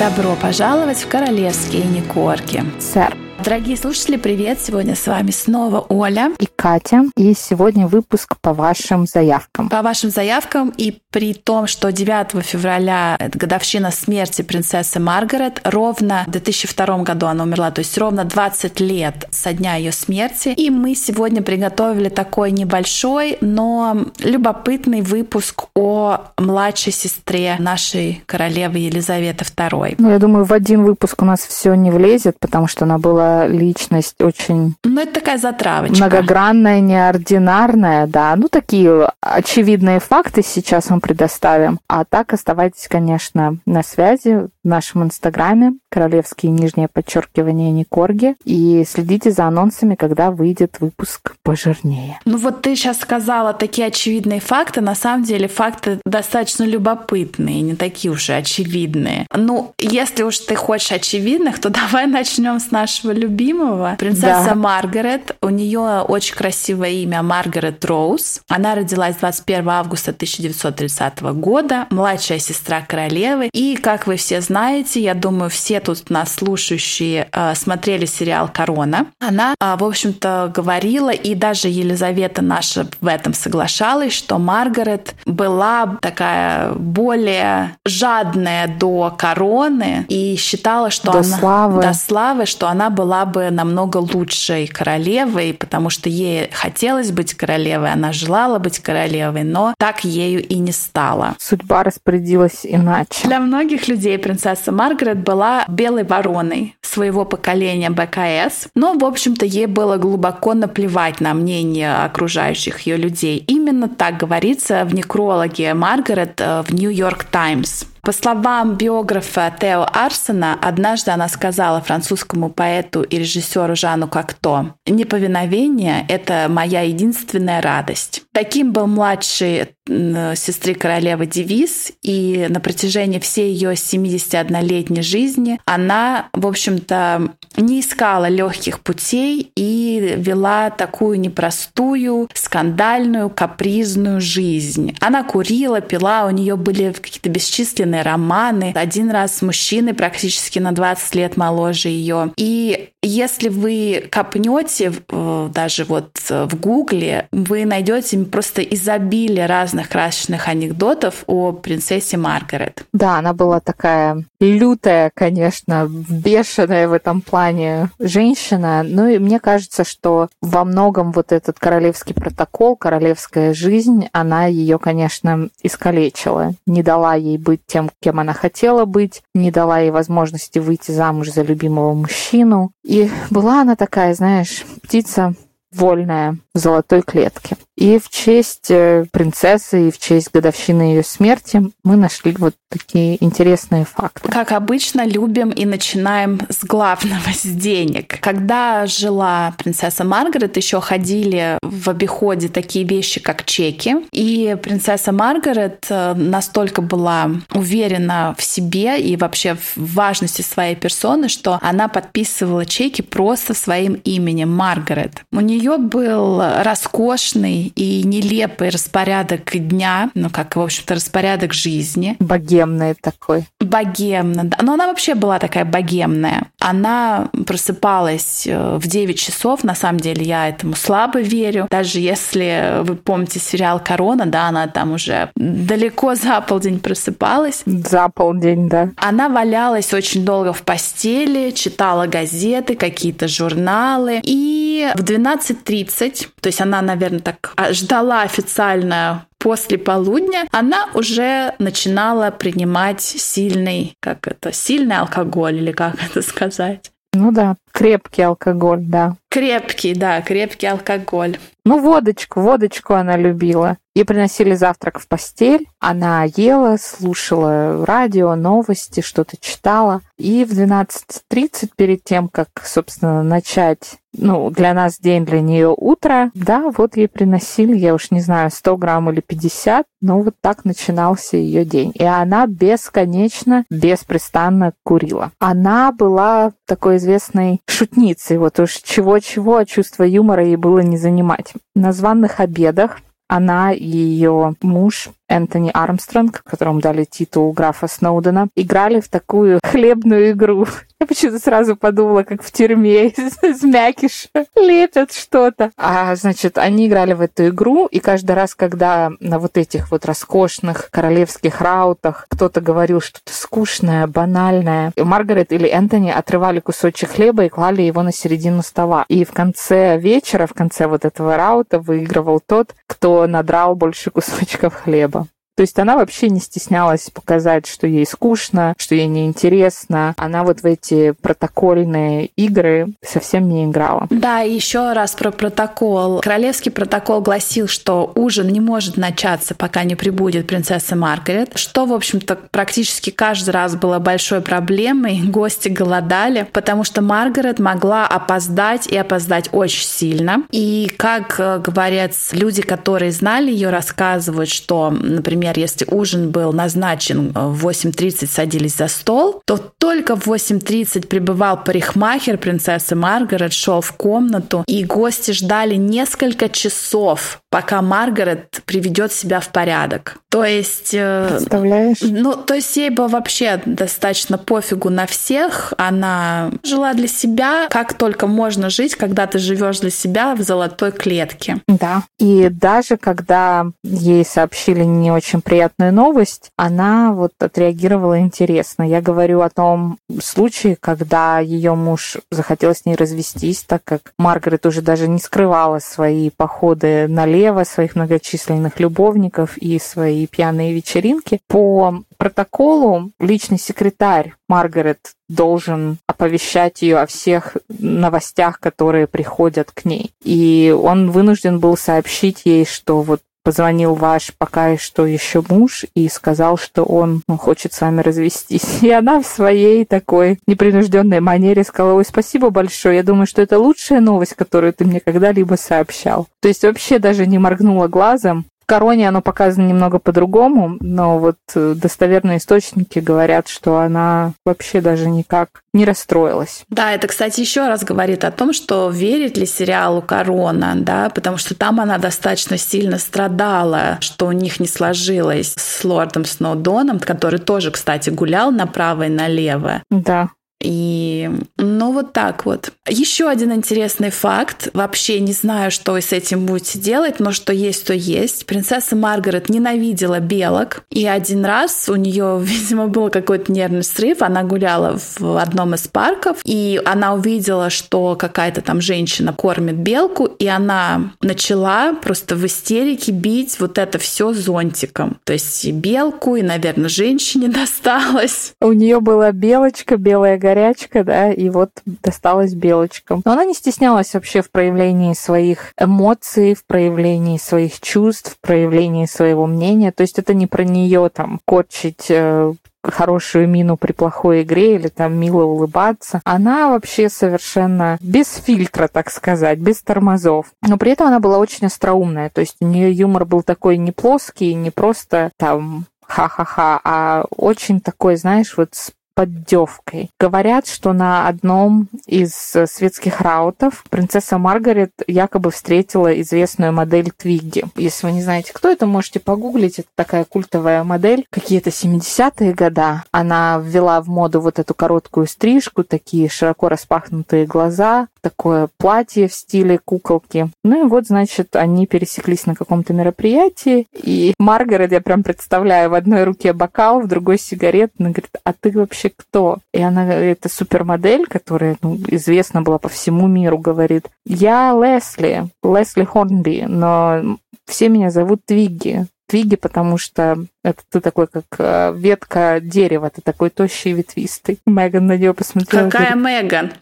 Добро пожаловать в королевские Никорки. Сэр. Дорогие слушатели, привет! Сегодня с вами снова Оля и Катя. И сегодня выпуск по вашим заявкам. По вашим заявкам и при том, что 9 февраля это годовщина смерти принцессы Маргарет, ровно в 2002 году она умерла, то есть ровно 20 лет со дня ее смерти. И мы сегодня приготовили такой небольшой, но любопытный выпуск о младшей сестре нашей королевы Елизаветы II. Ну, я думаю, в один выпуск у нас все не влезет, потому что она была личность очень... Ну, это такая затравочка. Многогранная, неординарная, да. Ну, такие очевидные факты сейчас мы предоставим. А так оставайтесь, конечно, на связи в нашем инстаграме королевские нижнее подчеркивание Никорги и следите за анонсами, когда выйдет выпуск пожирнее. Ну вот ты сейчас сказала такие очевидные факты. На самом деле факты достаточно любопытные, не такие уж и очевидные. Ну, если уж ты хочешь очевидных, то давай начнем с нашего любимого. Принцесса да. Маргарет. У нее очень красивое имя Маргарет Роуз. Она родилась 21 августа 1930 года, младшая сестра королевы. И, как вы все знаете, я думаю, все тут нас слушающие э, смотрели сериал «Корона». Она, э, в общем-то, говорила, и даже Елизавета наша в этом соглашалась, что Маргарет была такая более жадная до короны и считала, что до она... Славы. До славы. что она была была бы намного лучшей королевой, потому что ей хотелось быть королевой, она желала быть королевой, но так ею и не стала. Судьба распорядилась иначе. Для многих людей принцесса Маргарет была белой вороной своего поколения БКС, но, в общем-то, ей было глубоко наплевать на мнение окружающих ее людей. Именно так говорится в некрологе Маргарет э, в Нью-Йорк Таймс. По словам биографа Тео Арсена, однажды она сказала французскому поэту и режиссеру Жану Кокто, «Неповиновение – это моя единственная радость». Таким был младший сестры королевы девиз, и на протяжении всей ее 71-летней жизни она, в общем-то, не искала легких путей и вела такую непростую, скандальную, капризную жизнь. Она курила, пила, у нее были какие-то бесчисленные романы. Один раз с мужчиной практически на 20 лет моложе ее. И если вы копнете даже вот в Гугле, вы найдете просто изобилие разных красочных анекдотов о принцессе Маргарет. Да, она была такая лютая, конечно, бешеная в этом плане женщина. Ну и мне кажется, что во многом вот этот королевский протокол, королевская жизнь, она ее, конечно, искалечила. Не дала ей быть тем, кем она хотела быть, не дала ей возможности выйти замуж за любимого мужчину. И была она такая, знаешь, птица вольная в золотой клетке. И в честь э, принцессы и в честь годовщины ее смерти мы нашли вот такие интересные факты. Как обычно, любим и начинаем с главного, с денег. Когда жила принцесса Маргарет, еще ходили в обиходе такие вещи, как чеки. И принцесса Маргарет э, настолько была уверена в себе и вообще в важности своей персоны, что она подписывала чеки просто своим именем Маргарет. У нее был роскошный и нелепый распорядок дня, ну, как, в общем-то, распорядок жизни. Богемный такой. Богемно, да. Но она вообще была такая богемная. Она просыпалась э, в 9 часов. На самом деле я этому слабо верю. Даже если вы помните сериал «Корона», да, она там уже далеко за полдень просыпалась. За полдень, да. Она валялась очень долго в постели, читала газеты, какие-то журналы. И в 12.30, то есть она, наверное, так ждала официально после полудня, она уже начинала принимать сильный, как это, сильный алкоголь или как это сказать. Ну да, крепкий алкоголь, да. Крепкий, да, крепкий алкоголь. Ну, водочку, водочку она любила. Ей приносили завтрак в постель, она ела, слушала радио, новости, что-то читала. И в 12.30, перед тем, как, собственно, начать, ну, для нас день, для нее утро, да, вот ей приносили, я уж не знаю, 100 грамм или 50, но вот так начинался ее день. И она бесконечно, беспрестанно курила. Она была такой известной шутницей, вот уж чего-чего, а чувство юмора ей было не занимать. На званных обедах она и ее муж Энтони Армстронг, которому дали титул графа Сноудена, играли в такую хлебную игру. Я почему-то сразу подумала, как в тюрьме из мякиша лепят что-то. А, значит, они играли в эту игру, и каждый раз, когда на вот этих вот роскошных королевских раутах кто-то говорил что-то скучное, банальное, Маргарет или Энтони отрывали кусочек хлеба и клали его на середину стола. И в конце вечера, в конце вот этого раута выигрывал тот, кто надрал больше кусочков хлеба. То есть она вообще не стеснялась показать, что ей скучно, что ей неинтересно. Она вот в эти протокольные игры совсем не играла. Да, еще раз про протокол. Королевский протокол гласил, что ужин не может начаться, пока не прибудет принцесса Маргарет, что, в общем-то, практически каждый раз было большой проблемой. Гости голодали, потому что Маргарет могла опоздать и опоздать очень сильно. И, как э, говорят люди, которые знали ее, рассказывают, что, например, например, если ужин был назначен э, в 8.30, садились за стол, то только в 8.30 прибывал парикмахер принцессы Маргарет, шел в комнату, и гости ждали несколько часов, пока Маргарет приведет себя в порядок. То есть... Э, Представляешь? Ну, то есть ей было вообще достаточно пофигу на всех. Она жила для себя, как только можно жить, когда ты живешь для себя в золотой клетке. Да. И даже когда ей сообщили не очень приятную новость, она вот отреагировала интересно. Я говорю о том случае, когда ее муж захотел с ней развестись, так как Маргарет уже даже не скрывала свои походы налево, своих многочисленных любовников и свои пьяные вечеринки. По протоколу личный секретарь Маргарет должен оповещать ее о всех новостях, которые приходят к ней. И он вынужден был сообщить ей, что вот позвонил ваш пока что еще муж и сказал, что он ну, хочет с вами развестись. И она в своей такой непринужденной манере сказала, ой, спасибо большое, я думаю, что это лучшая новость, которую ты мне когда-либо сообщал. То есть вообще даже не моргнула глазом, короне оно показано немного по-другому, но вот э, достоверные источники говорят, что она вообще даже никак не расстроилась. Да, это, кстати, еще раз говорит о том, что верит ли сериалу «Корона», да, потому что там она достаточно сильно страдала, что у них не сложилось с лордом Сноудоном, который тоже, кстати, гулял направо и налево. Да. И, ну, вот так вот. Еще один интересный факт. Вообще не знаю, что вы с этим будете делать, но что есть, то есть. Принцесса Маргарет ненавидела белок. И один раз у нее, видимо, был какой-то нервный срыв. Она гуляла в одном из парков, и она увидела, что какая-то там женщина кормит белку, и она начала просто в истерике бить вот это все зонтиком. То есть и белку, и, наверное, женщине досталось. У нее была белочка, белая горячка, да, и вот досталась белочкам. Но она не стеснялась вообще в проявлении своих эмоций, в проявлении своих чувств, в проявлении своего мнения. То есть это не про нее там корчить э, хорошую мину при плохой игре или там мило улыбаться. Она вообще совершенно без фильтра, так сказать, без тормозов. Но при этом она была очень остроумная. То есть у нее юмор был такой не плоский, не просто там ха-ха-ха, а очень такой, знаешь, вот с поддевкой. Говорят, что на одном из э, светских раутов принцесса Маргарет якобы встретила известную модель Твигги. Если вы не знаете, кто это, можете погуглить. Это такая культовая модель. Какие-то 70-е года. Она ввела в моду вот эту короткую стрижку, такие широко распахнутые глаза, такое платье в стиле куколки. Ну и вот, значит, они пересеклись на каком-то мероприятии, и Маргарет, я прям представляю, в одной руке бокал, в другой сигарет, она говорит, а ты вообще кто? И она, это супермодель, которая ну, известна была по всему миру, говорит, я Лесли, Лесли Хорнби, но все меня зовут Твигги. Твиги, потому что это ты такой, как э, ветка дерева, ты такой тощий и ветвистый. Меган на нее посмотрела. Какая говорит, Меган?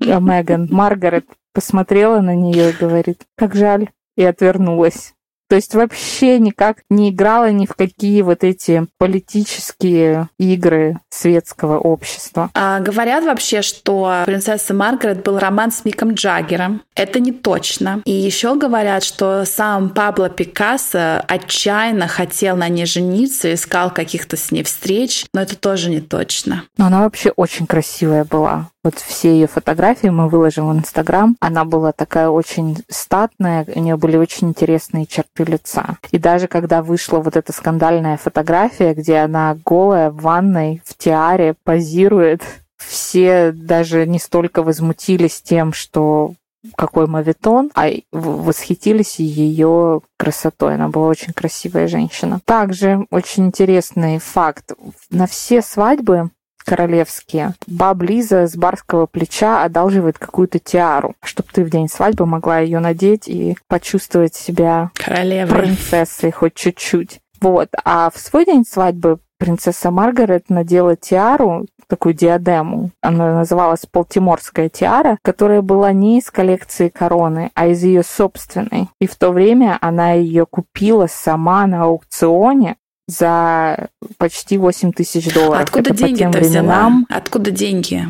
А Меган, Маргарет посмотрела на нее и говорит, как жаль, и отвернулась. То есть вообще никак не играла ни в какие вот эти политические игры светского общества. А, говорят вообще, что принцесса Маргарет был роман с Миком Джаггером. Это не точно. И еще говорят, что сам Пабло Пикассо отчаянно хотел на ней жениться, искал каких-то с ней встреч, но это тоже не точно. Но она вообще очень красивая была. Вот все ее фотографии мы выложим в Инстаграм. Она была такая очень статная, у нее были очень интересные черты лица. И даже когда вышла вот эта скандальная фотография, где она голая в ванной, в тиаре, позирует, все даже не столько возмутились тем, что какой мавитон, а восхитились ее красотой. Она была очень красивая женщина. Также очень интересный факт. На все свадьбы королевские. Баб Лиза с барского плеча одалживает какую-то тиару, чтобы ты в день свадьбы могла ее надеть и почувствовать себя Королевой. принцессой хоть чуть-чуть. Вот. А в свой день свадьбы принцесса Маргарет надела тиару, такую диадему. Она называлась Полтиморская тиара, которая была не из коллекции короны, а из ее собственной. И в то время она ее купила сама на аукционе за почти 8 тысяч долларов. Откуда деньги-то взяла? Откуда деньги?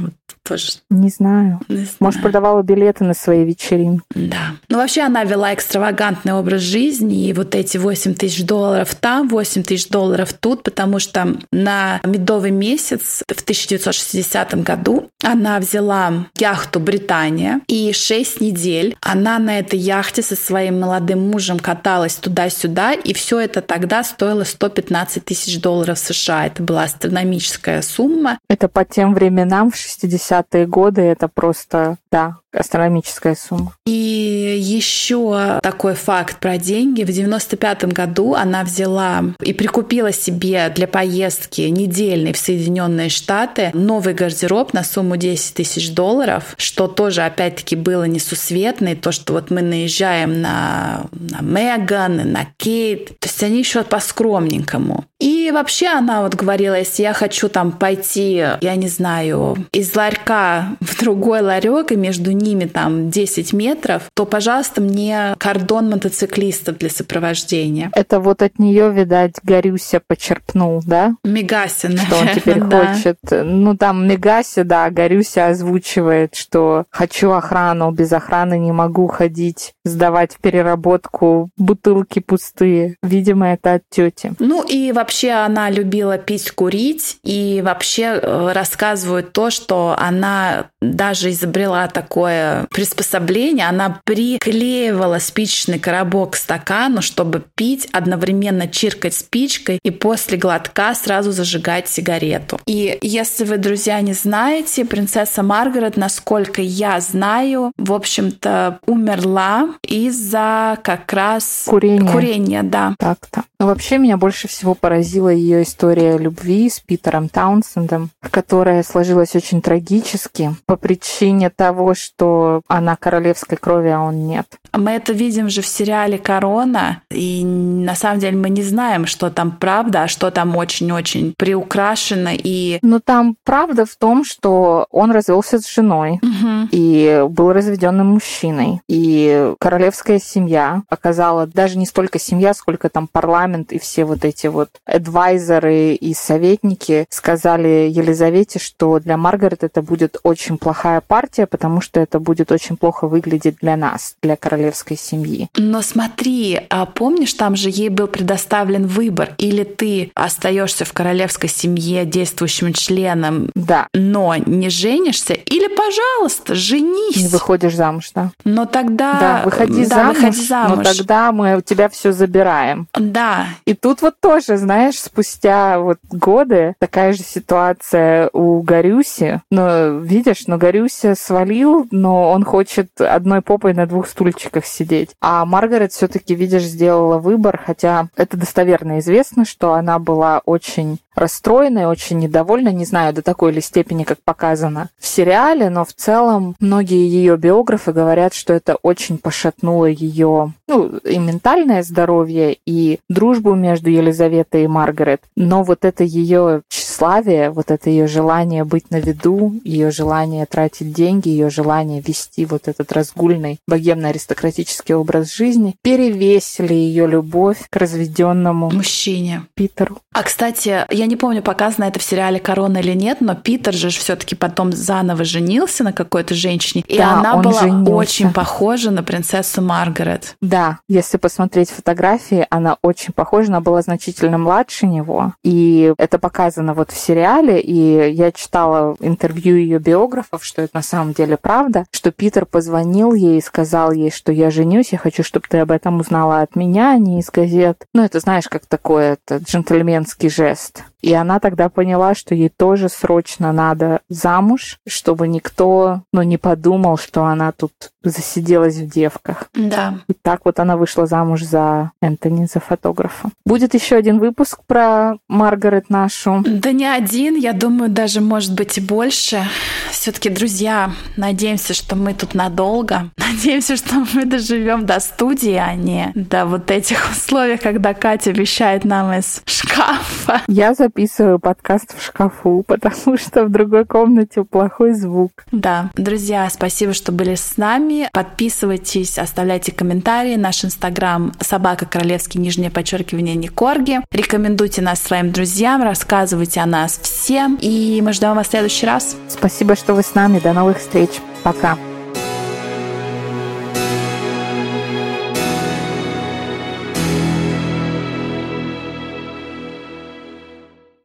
Тоже. Не знаю. Не знаю. Может, продавала билеты на свои вечеринки. Да. Ну, вообще она вела экстравагантный образ жизни, и вот эти 8 тысяч долларов там, 8 тысяч долларов тут, потому что на медовый месяц в 1960 году она взяла яхту «Британия», и 6 недель она на этой яхте со своим молодым мужем каталась туда-сюда, и все это тогда стоило 115 тысяч долларов США. Это была астрономическая сумма. Это по тем временам в 60 70-е годы это просто, да, астрономическая сумма. И еще такой факт про деньги. В 95 году она взяла и прикупила себе для поездки недельной в Соединенные Штаты новый гардероб на сумму 10 тысяч долларов, что тоже опять-таки было несусветно. И то, что вот мы наезжаем на, на Меган, на Кейт, то есть они еще по-скромненькому. И вообще она вот говорила, если я хочу там пойти, я не знаю, из ларька в другой ларек, и между ними там 10 метров, то, пожалуйста, мне кордон мотоциклистов для сопровождения. Это вот от нее, видать, Горюся почерпнул, да? Наверное, Что он теперь да. хочет. Ну, там Мегася, да, Горюся озвучивает, что хочу охрану, без охраны не могу ходить, сдавать в переработку бутылки пустые. Видимо, это от тети. Ну и вообще она любила пить, курить, и вообще э, рассказывают то, что она даже изобрела такое приспособление, она приклеивала спичечный коробок к стакану, чтобы пить, одновременно чиркать спичкой и после глотка сразу зажигать сигарету. И если вы, друзья, не знаете, принцесса Маргарет, насколько я знаю, в общем-то, умерла из-за как раз курения. Курения, да. Так-то. Но вообще меня больше всего поразила ее история любви с Питером Таунсендом, которая сложилась очень трагически по причине того, что она королевской крови, а он нет. Мы это видим же в сериале «Корона», и на самом деле мы не знаем, что там правда, а что там очень-очень приукрашено и... Ну там правда в том, что он развелся с женой угу. и был разведенным мужчиной. И королевская семья оказала даже не столько семья, сколько там парламент парламент и все вот эти вот адвайзеры и советники сказали Елизавете, что для Маргарет это будет очень плохая партия, потому что это будет очень плохо выглядеть для нас, для королевской семьи. Но смотри, а помнишь, там же ей был предоставлен выбор, или ты остаешься в королевской семье действующим членом, да. но не женишься, или, пожалуйста, женись. Не выходишь замуж, да. Но тогда... Да, выходи, да, замуж, выходи замуж, но тогда мы у тебя все забираем. Да, и тут вот тоже, знаешь, спустя вот годы такая же ситуация у Горюси. Но видишь, но Горюся свалил, но он хочет одной попой на двух стульчиках сидеть. А Маргарет все-таки, видишь, сделала выбор, хотя это достоверно известно, что она была очень расстроена и очень недовольна, не знаю, до такой ли степени, как показано в сериале, но в целом многие ее биографы говорят, что это очень пошатнуло ее, ну, и ментальное здоровье, и дружбу между Елизаветой и Маргарет. Но вот это ее тщеславие, вот это ее желание быть на виду, ее желание тратить деньги, ее желание вести вот этот разгульный богемно-аристократический образ жизни перевесили ее любовь к разведенному мужчине Питеру. А, кстати, я не помню, показано это в сериале «Корона» или нет, но Питер же все-таки потом заново женился на какой-то женщине, и да, она была женился. очень похожа на принцессу Маргарет. Да, если посмотреть фотографии, она очень похожа, она была значительно младше него, и это показано вот в сериале, и я читала интервью ее биографов, что это на самом деле правда, что Питер позвонил ей и сказал ей, что я женюсь, я хочу, чтобы ты об этом узнала от меня, а не из газет. Ну, это знаешь, как такой это джентльменский жест. И она тогда поняла, что ей тоже срочно надо замуж, чтобы никто ну, не подумал, что она тут засиделась в девках. Да. И так вот она вышла замуж за Энтони, за фотографа. Будет еще один выпуск про Маргарет нашу. Да не один, я думаю, даже может быть и больше. Все-таки, друзья, надеемся, что мы тут надолго. Надеемся, что мы доживем до студии, а не до вот этих условий, когда Катя вещает нам из шкафа. Я записываю подкаст в шкафу, потому что в другой комнате плохой звук. Да. Друзья, спасибо, что были с нами. Подписывайтесь, оставляйте комментарии. Наш инстаграм собака королевский нижнее подчеркивание Никорги. Рекомендуйте нас своим друзьям, рассказывайте о нас всем. И мы ждем вас в следующий раз. Спасибо, что вы с нами. До новых встреч. Пока.